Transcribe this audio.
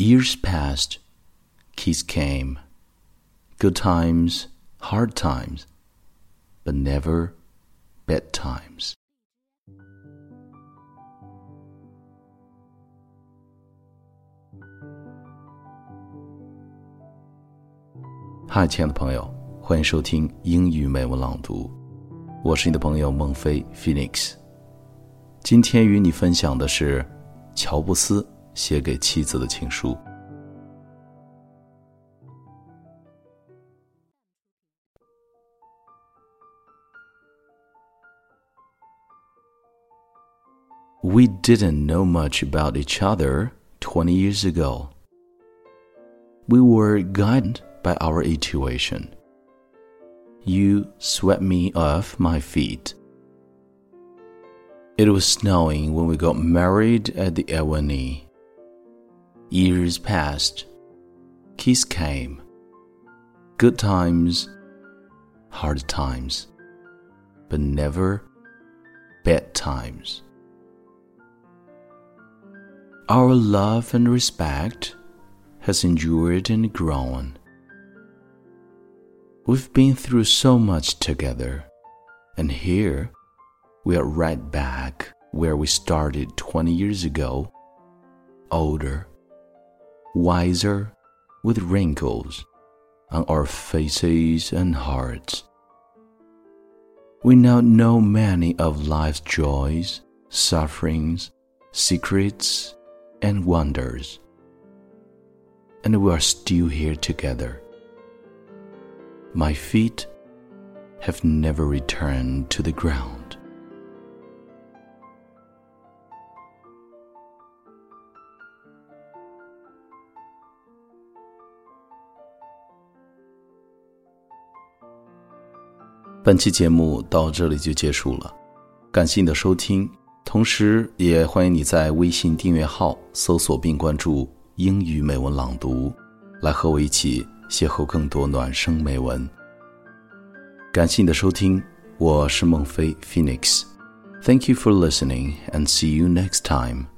Years passed, kiss came, good times, hard times, but never bad times. 嗨，亲爱的朋友，欢迎收听英语美文朗读，我是你的朋友孟非 Phoenix。今天与你分享的是乔布斯写给妻子的情书。We didn't know much about each other 20 years ago. We were guided by our intuition. You swept me off my feet. It was snowing when we got married at the Ahwahnee. Years passed. Kiss came. Good times, hard times, but never bad times. Our love and respect has endured and grown. We've been through so much together, and here we are right back where we started 20 years ago, older, wiser, with wrinkles on our faces and hearts. We now know many of life's joys, sufferings, secrets, and wonders and we are still here together. My feet have never returned to the ground. 本期节目到这里就结束了，感谢你的收听，同时也欢迎你在微信订阅号搜索并关注英语美文朗读，来和我一起邂逅更多暖声美文。感谢你的收听，我是孟非 Phoenix。Thank you for listening and see you next time.